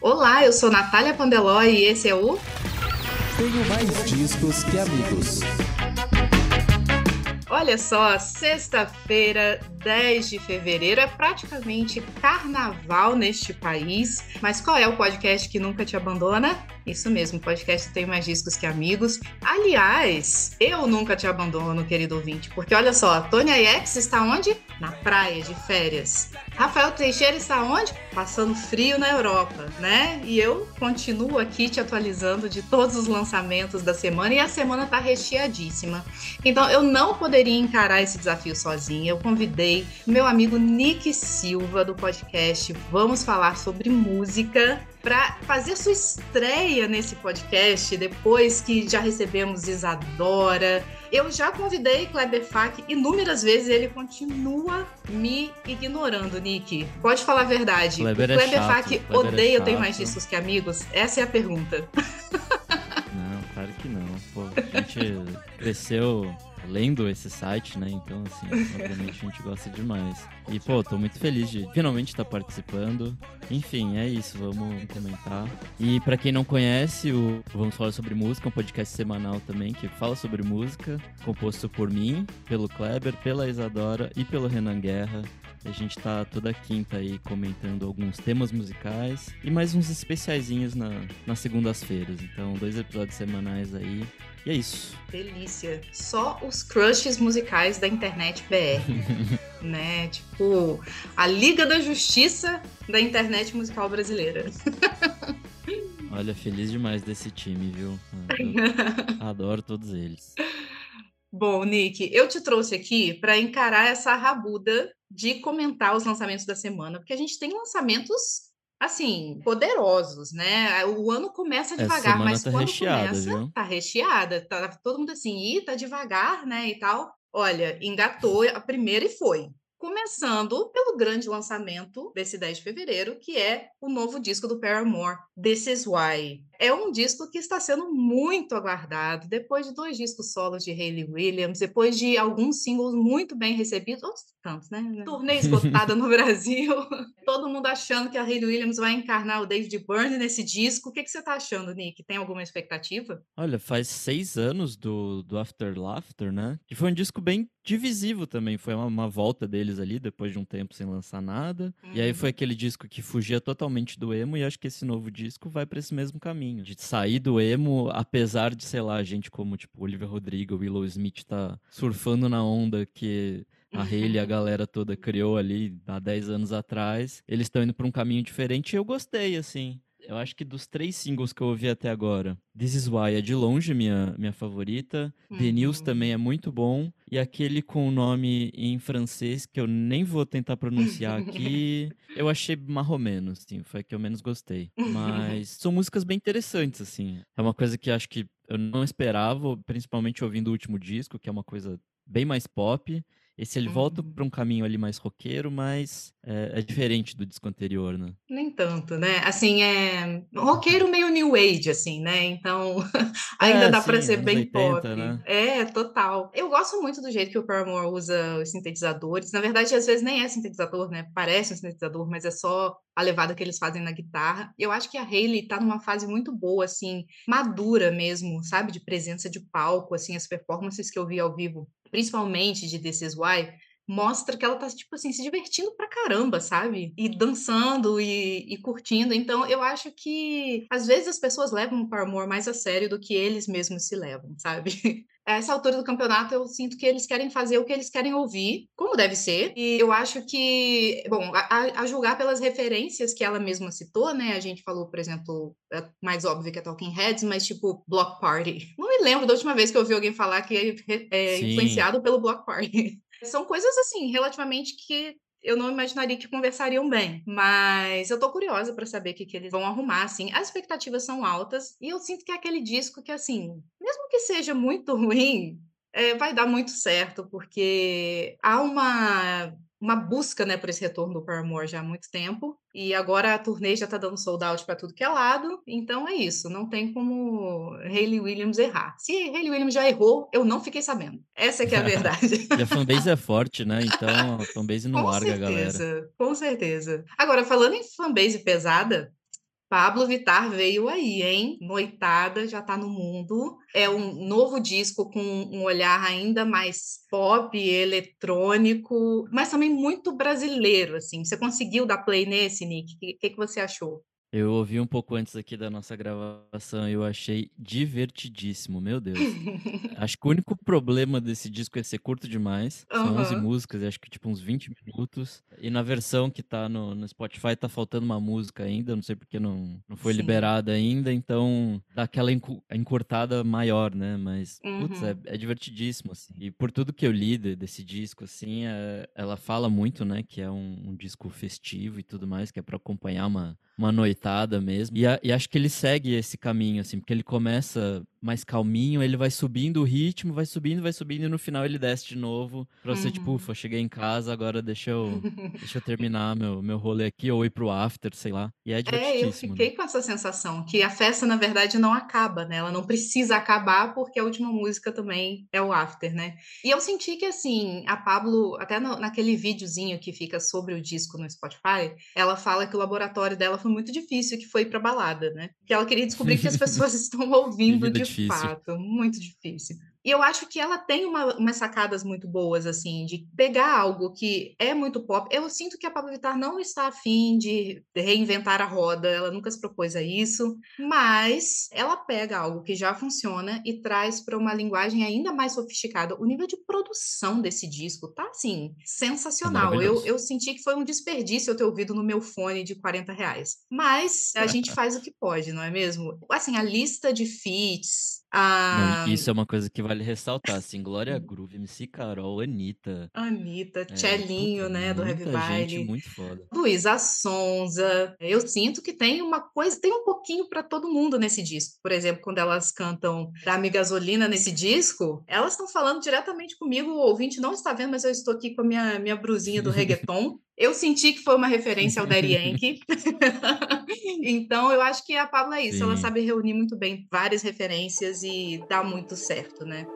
Olá, eu sou Natália Pandeló e esse é o. Tenho mais discos que amigos. Olha só, sexta-feira, 10 de fevereiro, é praticamente carnaval neste país. Mas qual é o podcast que nunca te abandona? Isso mesmo, podcast tem mais discos que amigos. Aliás, eu nunca te abandono, querido ouvinte, porque olha só, Tônia X está onde? Na praia, de férias. Rafael Teixeira está onde? Passando frio na Europa, né? E eu continuo aqui te atualizando de todos os lançamentos da semana e a semana está recheadíssima. Então eu não poderia encarar esse desafio sozinha. Eu convidei meu amigo Nick Silva do podcast Vamos Falar sobre Música para fazer sua estreia nesse podcast, depois que já recebemos Isadora. Eu já convidei Kleber Fak inúmeras vezes e ele continua me ignorando, Nick. Pode falar a verdade. Kleber, o é Kleber chato, Fak Kleber é odeia Tenho chato. Mais Discos Que Amigos? Essa é a pergunta. Não, claro que não. Pô, a gente cresceu lendo esse site, né? Então, assim, obviamente a gente gosta demais. E, pô, tô muito feliz de finalmente estar participando. Enfim, é isso, vamos comentar. E pra quem não conhece, o Vamos Falar Sobre Música, um podcast semanal também que fala sobre música, composto por mim, pelo Kleber, pela Isadora e pelo Renan Guerra. A gente tá toda quinta aí comentando alguns temas musicais e mais uns especiaizinhos na, nas segundas-feiras. Então, dois episódios semanais aí. E é isso. Delícia. Só os crushes musicais da internet BR. né? Tipo, a Liga da Justiça da internet musical brasileira. Olha, feliz demais desse time, viu? Eu adoro todos eles. Bom, Nick, eu te trouxe aqui para encarar essa rabuda de comentar os lançamentos da semana, porque a gente tem lançamentos assim, poderosos, né? O ano começa Essa devagar, mas tá quando começa, viu? tá recheada, tá todo mundo assim, ih, tá devagar, né, e tal. Olha, engatou a primeira e foi. Começando pelo grande lançamento desse 10 de fevereiro, que é o novo disco do Paramore, This Is Why. É um disco que está sendo muito aguardado, depois de dois discos solos de Hayley Williams, depois de alguns singles muito bem recebidos, outros tantos, né? Turnê esgotada no Brasil, todo mundo achando que a Hayley Williams vai encarnar o David Byrne nesse disco. O que, que você está achando, Nick? Tem alguma expectativa? Olha, faz seis anos do, do After Laughter, né? Que foi um disco bem divisivo também. Foi uma, uma volta deles ali, depois de um tempo sem lançar nada. E aí Uhum. foi aquele disco que fugia totalmente do emo, e acho que esse novo disco vai pra esse mesmo caminho. De sair do emo, apesar de, sei lá, gente como, tipo, Olivia Rodrigo, Willow Smith tá surfando na onda que a Hayley e a galera toda criou ali há 10 anos atrás. Eles estão indo pra um caminho diferente e eu gostei, assim. Eu acho que dos três singles que eu ouvi até agora, This Is Why é de longe minha, minha favorita. The News Uhum. também é muito bom. E aquele com o nome em francês, que eu nem vou tentar pronunciar aqui, eu achei marromeno, assim, foi a que eu menos gostei. Mas são músicas bem interessantes, assim. É uma coisa que acho que eu não esperava, principalmente ouvindo o último disco, que é uma coisa bem mais pop. Esse ele volta Uhum. pra um caminho ali mais roqueiro, mas é, é diferente do disco anterior, né? Nem tanto, né? Assim, é roqueiro meio new age, assim, né? Então, ainda É, dá para ser bem 80, pop. né? É, total. Eu gosto muito do jeito que o Paramore usa os sintetizadores. Na verdade, às vezes nem é sintetizador, né? Parece um sintetizador, mas é só a levada que eles fazem na guitarra. Eu acho que a Hayley tá numa fase muito boa, assim, madura mesmo, sabe? De presença de palco, assim, as performances que eu vi ao vivo, principalmente de This Is Why, mostra que ela tá, tipo assim, se divertindo pra caramba, sabe? E dançando e, e curtindo. Então, eu acho que às vezes as pessoas levam o Paramore mais a sério do que eles mesmos se levam, sabe? A essa altura do campeonato, eu sinto que eles querem fazer o que eles querem ouvir, como deve ser. E eu acho que, bom, a, a- julgar pelas referências que ela mesma citou, né? A gente falou, por exemplo, a mais óbvio que é Talking Heads, mas tipo Block Party. Não me lembro da última vez que eu ouvi alguém falar que é, é influenciado pelo Block Party. São coisas assim, relativamente que eu não imaginaria que conversariam bem, mas eu tô curiosa para saber o que, que eles vão arrumar, assim. As expectativas são altas e eu sinto que é aquele disco que, assim, mesmo que seja muito ruim, é, vai dar muito certo, porque há uma, uma busca, né, por esse retorno do Paramore já há muito tempo, e agora a turnê já tá dando sold out para tudo que é lado, então é isso, não tem como Hayley Williams errar. Se Hayley Williams já errou, eu não fiquei sabendo. Essa é que é a verdade. E a fanbase é forte, né? Então a fanbase não Com larga a galera. certeza, com certeza. Agora, falando em fanbase pesada, Pablo Vittar veio aí, hein? Noitada, já tá no mundo. É um novo disco com um olhar ainda mais pop, eletrônico, mas também muito brasileiro, assim. Você conseguiu dar play nesse, Nick? O que, que, que você achou? Eu ouvi um pouco antes aqui da nossa gravação e eu achei divertidíssimo, meu Deus. acho que o único problema desse disco é ser curto demais. São uhum. 11 músicas, acho que tipo uns 20 minutos. E na versão que tá no, no Spotify tá faltando uma música ainda, não sei porque não, não foi Sim. liberada ainda, então dá aquela encurtada maior, né? Mas, uhum. putz, é, é, divertidíssimo, assim. E por tudo que eu li desse disco, assim, é, ela fala muito, né, que é um, um disco festivo e tudo mais, que é para acompanhar uma, uma mesmo. E, a, e, acho que ele segue esse caminho, assim, porque ele começa mais calminho, ele vai subindo o ritmo, vai subindo, vai subindo, e no final ele desce de novo. Pra você, tipo, uhum. tipo, ufa, cheguei em casa, agora deixa eu, deixa eu terminar meu, meu rolê aqui, ou ir pro after, sei lá. E é É, eu fiquei né? com essa sensação, que a festa, na verdade, não acaba, né? Ela não precisa acabar, porque a última música também é o after, né? E eu senti que, assim, a Pablo, até no, naquele videozinho que fica sobre o disco no Spotify, ela fala que o laboratório dela foi muito difícil, que foi pra balada, né? Que ela queria descobrir que as pessoas estão ouvindo de difícil. fato. Muito difícil. E eu acho que ela tem uma, umas sacadas muito boas, assim, de pegar algo que é muito pop. Eu sinto que a Pablo Vittar não está afim de reinventar a roda, ela nunca se propôs a isso, mas ela pega algo que já funciona e traz para uma linguagem ainda mais sofisticada. O nível de produção desse disco tá, assim, sensacional. É eu, eu senti que foi um desperdício eu ter ouvido no meu fone de 40 reais. Mas a gente faz o que pode, não é mesmo? Assim, a lista de feats, Não, isso é uma coisa que vale ressaltar, assim, Glória Groove, MC Carol, Anitta. Anitta, é, Tchelinho, né, do Heavy gente muito foda. Luísa Sonza. Eu sinto que tem uma coisa, tem um pouquinho para todo mundo nesse disco. Por exemplo, quando elas cantam Dame Gasolina nesse disco, elas estão falando diretamente comigo, o ouvinte não está vendo, mas eu estou aqui com a minha, minha brusinha do reggaeton. Eu senti que foi uma referência ao Daddy Yankee. então, eu acho que a Pablo é isso. Sim. Ela sabe reunir muito bem várias referências e dá muito certo, né?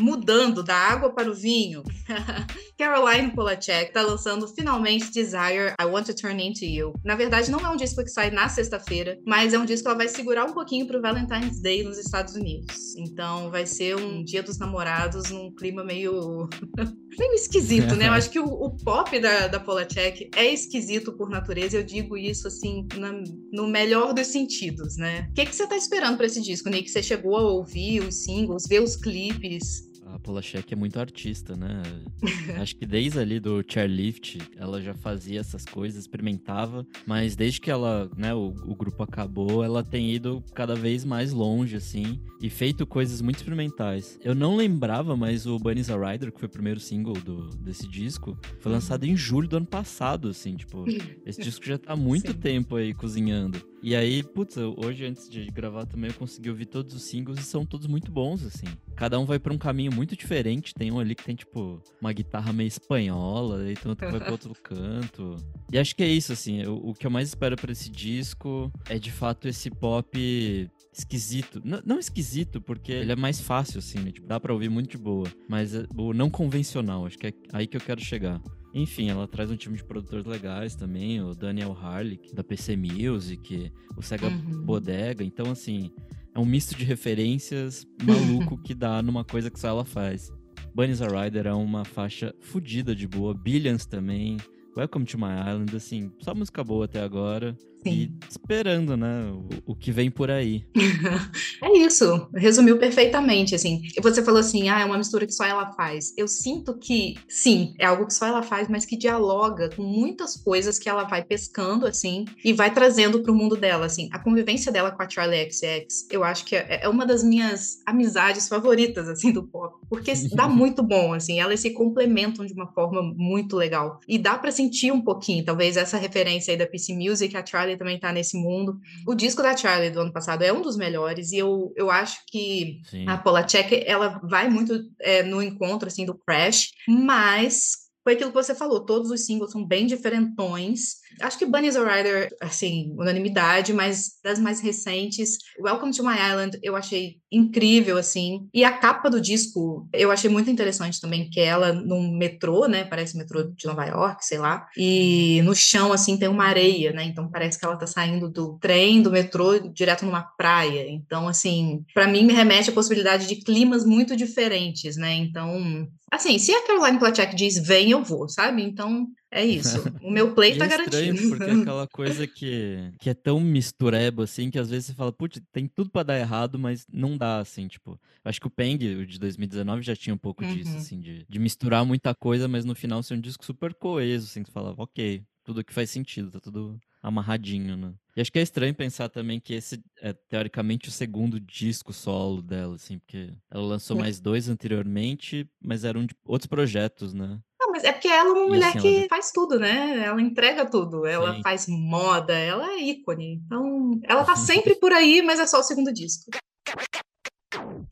Mudando da água para o vinho. Caroline Polachek está lançando finalmente Desire, I Want to Turn Into You. Na verdade, não é um disco que sai na sexta-feira, mas é um disco que ela vai segurar um pouquinho para o Valentine's Day nos Estados Unidos. Então vai ser um dia dos namorados num clima meio. meio esquisito, né? Eu acho que o, o pop da, da Polachek é esquisito por natureza, eu digo isso assim, na, no melhor dos sentidos, né? O que, que você está esperando para esse disco, Nick? Você chegou a ouvir os singles, ver os clipes? A Polachek é muito artista, né? Acho que desde ali do chairlift ela já fazia essas coisas, experimentava, mas desde que ela, né, o, o grupo acabou, ela tem ido cada vez mais longe, assim, e feito coisas muito experimentais. Eu não lembrava, mas o Bunny's a Rider, que foi o primeiro single do, desse disco, foi lançado em julho do ano passado, assim, tipo, esse disco já tá há muito Sim. tempo aí cozinhando. E aí, putz, hoje antes de gravar também eu consegui ouvir todos os singles e são todos muito bons, assim. Cada um vai para um caminho muito diferente. Tem um ali que tem, tipo, uma guitarra meio espanhola, e tem outro que vai pro outro canto. E acho que é isso, assim. Eu, o que eu mais espero para esse disco é de fato esse pop esquisito. N não esquisito, porque ele é mais fácil, assim, né? Tipo, dá pra ouvir muito de boa. Mas é, o não convencional, acho que é aí que eu quero chegar. Enfim, ela traz um time de produtores legais também, o Daniel Harley, da PC Music, o Sega uhum. Bodega. Então, assim, é um misto de referências maluco que dá numa coisa que só ela faz. Bunny's a Rider é uma faixa fodida de boa. Billions também. Welcome to My Island, assim, só música boa até agora. E esperando, né, o, o, que vem por aí. é isso, resumiu perfeitamente, assim. Você falou assim, ah, é uma mistura que só ela faz. Eu sinto que, sim, é algo que só ela faz, mas que dialoga com muitas coisas que ela vai pescando, assim, e vai trazendo para o mundo dela, assim. A convivência dela com a Charlie XX, eu acho que é, é uma das minhas amizades favoritas, assim, do pop, porque dá muito bom, assim, elas se complementam de uma forma muito legal. E dá para sentir um pouquinho, talvez, essa referência aí da PC Music, a Charlie também tá nesse mundo. O disco da Charlie do ano passado é um dos melhores e eu, eu acho que Sim. a Polachek, ela vai muito é, no encontro, assim, do Crash, mas foi aquilo que você falou, todos os singles são bem diferentões, Acho que Bunny is a Rider, assim, unanimidade, mas das mais recentes, Welcome to My Island, eu achei incrível, assim. E a capa do disco, eu achei muito interessante também, que ela num metrô, né? Parece metrô de Nova York, sei lá. E no chão, assim, tem uma areia, né? Então parece que ela tá saindo do trem, do metrô, direto numa praia. Então, assim, para mim me remete à possibilidade de climas muito diferentes, né? Então, assim, se a Caroline Placzek diz vem, eu vou, sabe? Então, é isso. O meu play tá é estranho, garantido. porque é aquela coisa que, que é tão mistureba, assim, que às vezes você fala, putz, tem tudo pra dar errado, mas não dá, assim, tipo. Acho que o Peng, o de 2019, já tinha um pouco disso, Uhum. assim, de, de misturar muita coisa, mas no final ser um disco super coeso, assim, que você fala, ok, tudo que faz sentido, tá tudo amarradinho, né? E acho que é estranho pensar também que esse é, teoricamente, o segundo disco solo dela, assim, porque ela lançou mais dois anteriormente, mas eram de outros projetos, né? Mas é porque ela é uma E mulher assim, que ela faz tudo, né? Ela entrega tudo. Ela Sim. faz moda, ela é ícone. Então, ela tá sempre por aí, mas é só o segundo disco.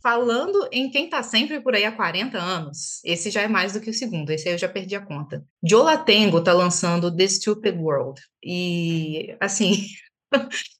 Falando em quem tá sempre por aí há 40 anos, esse já é mais do que o segundo, esse aí eu já perdi a conta. Jola Tengo tá lançando The Stupid World. E, assim,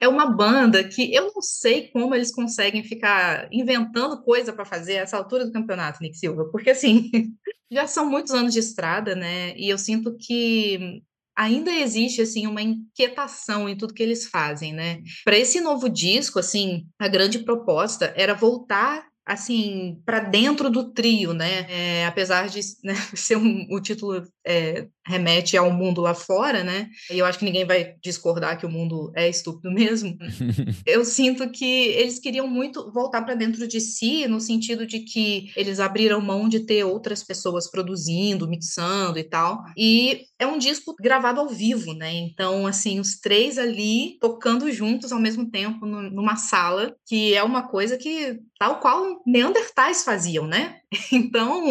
é uma banda que eu não sei como eles conseguem ficar inventando coisa para fazer a essa altura do campeonato, Nick Silva, porque, assim, já são muitos anos de estrada, né? E eu sinto que ainda existe assim uma inquietação em tudo que eles fazem, né? Para esse novo disco, assim, a grande proposta era voltar assim para dentro do trio, né? É, apesar de né, ser um, o título é, remete ao mundo lá fora, né? E eu acho que ninguém vai discordar que o mundo é estúpido mesmo. eu sinto que eles queriam muito voltar para dentro de si, no sentido de que eles abriram mão de ter outras pessoas produzindo, mixando e tal. E é um disco gravado ao vivo, né? Então, assim, os três ali tocando juntos ao mesmo tempo numa sala, que é uma coisa que tal qual Neandertais faziam, né? Então,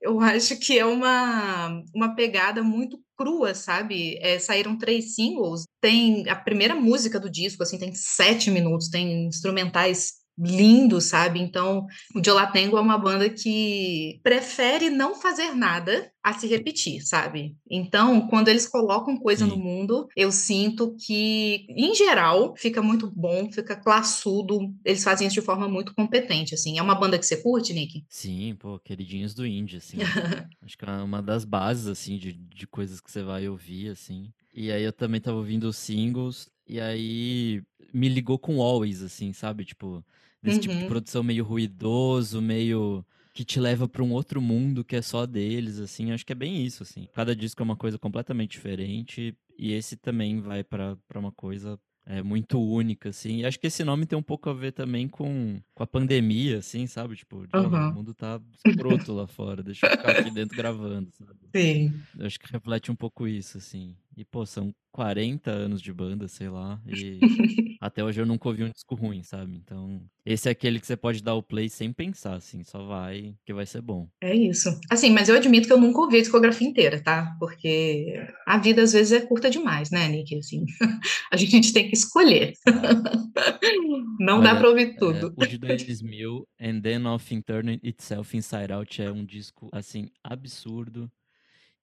eu acho que é uma, uma pegada muito crua, sabe? É, saíram três singles. Tem a primeira música do disco, assim, tem sete minutos, tem instrumentais lindos, sabe? Então, o Jolatengo é uma banda que prefere não fazer nada a se repetir, sabe? Então, quando eles colocam coisa Sim. no mundo, eu sinto que, em geral, fica muito bom, fica classudo. Eles fazem isso de forma muito competente, assim. É uma banda que você curte, Nick? Sim, pô, queridinhos do indie, assim. Acho que é uma das bases, assim, de, de coisas que você vai ouvir, assim. E aí eu também tava ouvindo os singles, e aí me ligou com Always, assim, sabe? Tipo, desse tipo de Uhum. produção meio ruidoso, meio que te leva pra um outro mundo que é só deles, assim. Acho que é bem isso, assim. Cada disco é uma coisa completamente diferente, e esse também vai pra uma coisa é, muito única, assim. E acho que esse nome tem um pouco a ver também com, com a pandemia, assim, sabe? Tipo, de, "Ó, Aham. o mundo tá escroto lá fora, deixa eu ficar aqui dentro gravando, sabe? Sim. Acho que reflete um pouco isso, assim. E, pô, são 40 anos de banda, sei lá, e até hoje eu nunca ouvi um disco ruim, sabe? Então, esse é aquele que você pode dar o play sem pensar, assim, só vai, que vai ser bom. É isso. Assim, mas eu admito que eu nunca ouvi a discografia inteira, tá? Porque a vida às vezes é curta demais, né, Nick? Assim, a gente tem que escolher. Não dá Olha, pra ouvir É, tudo. o de 2000, And Then of Turning Itself Inside Out, é um disco, assim, absurdo.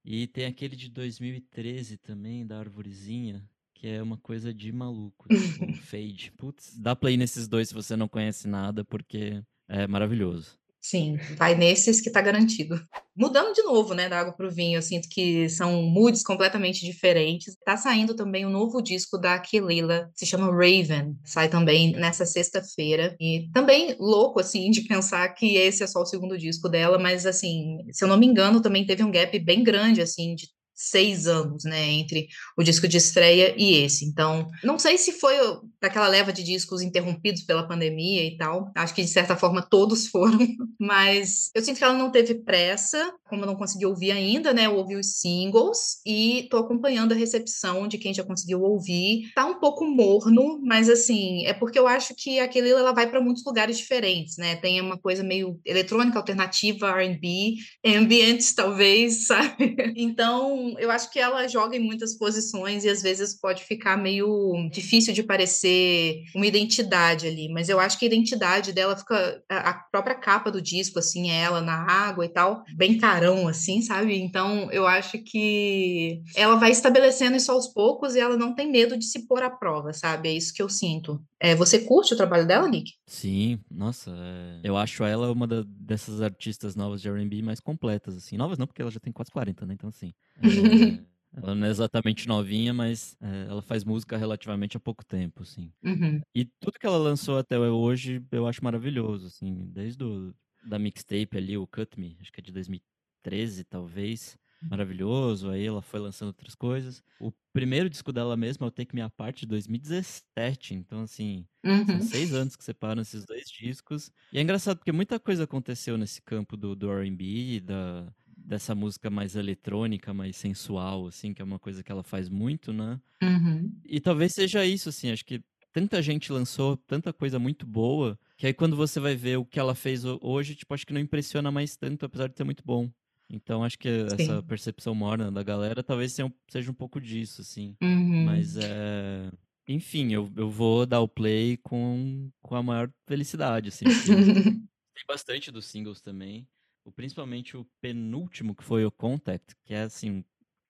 E tem aquele de 2013 também, da Arvorezinha, que é uma coisa de maluco, tipo, Fade. Putz, dá play nesses dois se você não conhece nada, porque é maravilhoso. Sim, vai nesses que tá garantido. Mudando de novo, né, da água pro vinho, eu sinto que são moods completamente diferentes. Tá saindo também um novo disco da Aquilila, se chama Raven, sai também nessa sexta-feira. E também louco, assim, de pensar que esse é só o segundo disco dela, mas, assim, se eu não me engano, também teve um gap bem grande, assim, de seis anos, né, entre o disco de estreia e esse. Então, não sei se foi daquela leva de discos interrompidos pela pandemia e tal. Acho que de certa forma todos foram, mas eu sinto que ela não teve pressa, como eu não consegui ouvir ainda, né? Eu ouvi os singles e tô acompanhando a recepção de quem já conseguiu ouvir. Tá um pouco morno, mas assim, é porque eu acho que aquele ela vai para muitos lugares diferentes, né? Tem uma coisa meio eletrônica alternativa, R&B, ambiente talvez, sabe? Então, Eu acho que ela joga em muitas posições e às vezes pode ficar meio difícil de parecer uma identidade ali, mas eu acho que a identidade dela fica a própria capa do disco assim, é ela na água e tal, bem carão assim, sabe? Então, eu acho que ela vai estabelecendo isso aos poucos e ela não tem medo de se pôr à prova, sabe? É isso que eu sinto. É, você curte o trabalho dela, Nick? Sim, nossa, é... eu acho ela uma da, dessas artistas novas de R&B mais completas, assim. Novas não, porque ela já tem quase 40, né? Então, assim... É... Ela não é exatamente novinha, mas é, ela faz música relativamente há pouco tempo, assim. Uhum. E tudo que ela lançou até hoje eu acho maravilhoso, assim. Desde o, da mixtape ali, o Cut Me, acho que é de 2013, talvez maravilhoso. Aí ela foi lançando outras coisas. O primeiro disco dela mesma é o Take Me Apart de 2017. Então, assim, uhum. são seis anos que separam esses dois discos. E é engraçado porque muita coisa aconteceu nesse campo do, do RB, da, dessa música mais eletrônica, mais sensual, assim, que é uma coisa que ela faz muito, né? Uhum. E talvez seja isso, assim, acho que tanta gente lançou tanta coisa muito boa, que aí quando você vai ver o que ela fez hoje, tipo, acho que não impressiona mais tanto, apesar de ser muito bom. Então acho que Sim. essa percepção morna da galera talvez seja um pouco disso, assim. Uhum. Mas é. Enfim, eu, eu vou dar o play com, com a maior felicidade, assim. tem bastante dos singles também. O, principalmente o penúltimo, que foi o Contact, que é assim, um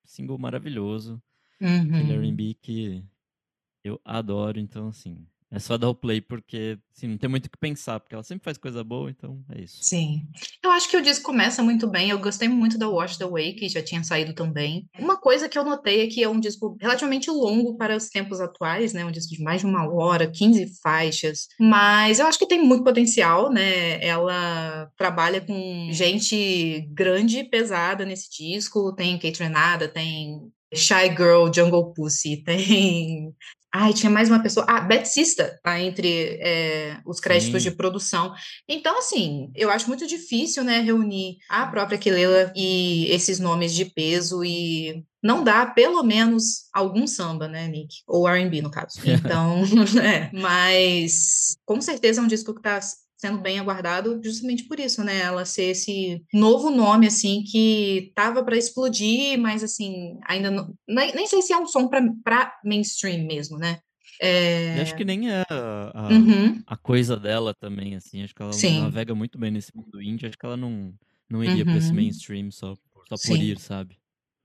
single maravilhoso. Uhum. Aquele R&B que eu adoro, então assim, é só dar o play porque, assim, não tem muito o que pensar, porque ela sempre faz coisa boa, então é isso. Sim. Eu acho que o disco começa muito bem. Eu gostei muito da Wash the Way, que já tinha saído também. Uma coisa que eu notei é que é um disco relativamente longo para os tempos atuais, né? Um disco de mais de uma hora, 15 faixas. Mas eu acho que tem muito potencial, né? Ela trabalha com gente grande e pesada nesse disco. Tem Kate Renada, tem Shy Girl, Jungle Pussy, tem Ai, tinha mais uma pessoa. Ah, Beth Sista tá entre é, os créditos Sim. de produção. Então, assim, eu acho muito difícil, né, reunir a própria Kelela e esses nomes de peso e não dá pelo menos algum samba, né, Nick? Ou R&B, no caso. Então, é. Mas, com certeza é um disco que tá sendo bem aguardado justamente por isso, né? Ela ser esse novo nome, assim, que tava para explodir, mas, assim, ainda não... Nem, nem sei se é um som para mainstream mesmo, né? É... E acho que nem é a, a, uhum. a, coisa dela também, assim. Acho que ela Sim. navega muito bem nesse mundo indie. Acho que ela não, não iria uhum. para esse mainstream só, só por ir, sabe?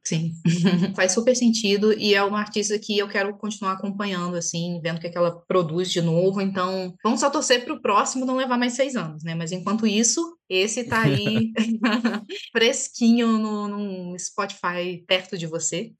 Sim, faz super sentido e é uma artista que eu quero continuar acompanhando, assim, vendo o que, é que ela produz de novo. Então, vamos só torcer para o próximo não levar mais seis anos, né? Mas enquanto isso, esse tá aí fresquinho no, no Spotify perto de você.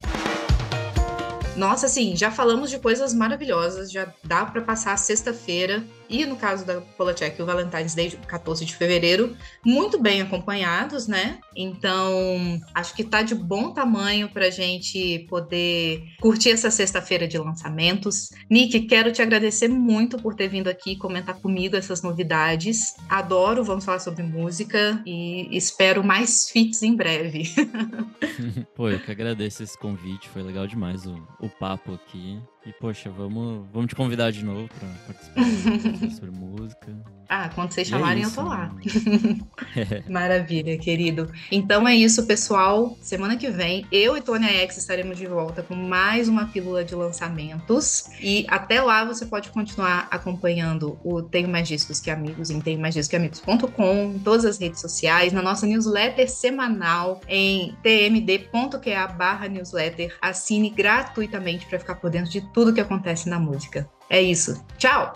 Nossa, assim, já falamos de coisas maravilhosas, já dá para passar a sexta-feira e no caso da Polachek, o Valentine's Day, 14 de fevereiro, muito bem acompanhados, né? Então, acho que tá de bom tamanho pra gente poder curtir essa sexta-feira de lançamentos. Nick, quero te agradecer muito por ter vindo aqui comentar comigo essas novidades. Adoro, vamos falar sobre música e espero mais fits em breve. Pô, eu que agradeço esse convite, foi legal demais o, o papo aqui. E, poxa, vamos, vamos te convidar de novo para participar sobre música. Ah, quando vocês é chamarem, é isso, eu tô lá. Maravilha, querido. Então é isso, pessoal. Semana que vem, eu e Tônia X estaremos de volta com mais uma pílula de lançamentos. E até lá você pode continuar acompanhando o Tenho Mais Discos Que Amigos em tenhomaisdiscosqueamigos.com, em todas as redes sociais, na nossa newsletter semanal em tmd.qa barra newsletter. Assine gratuitamente para ficar por dentro de tudo que acontece na música. É isso. Tchau!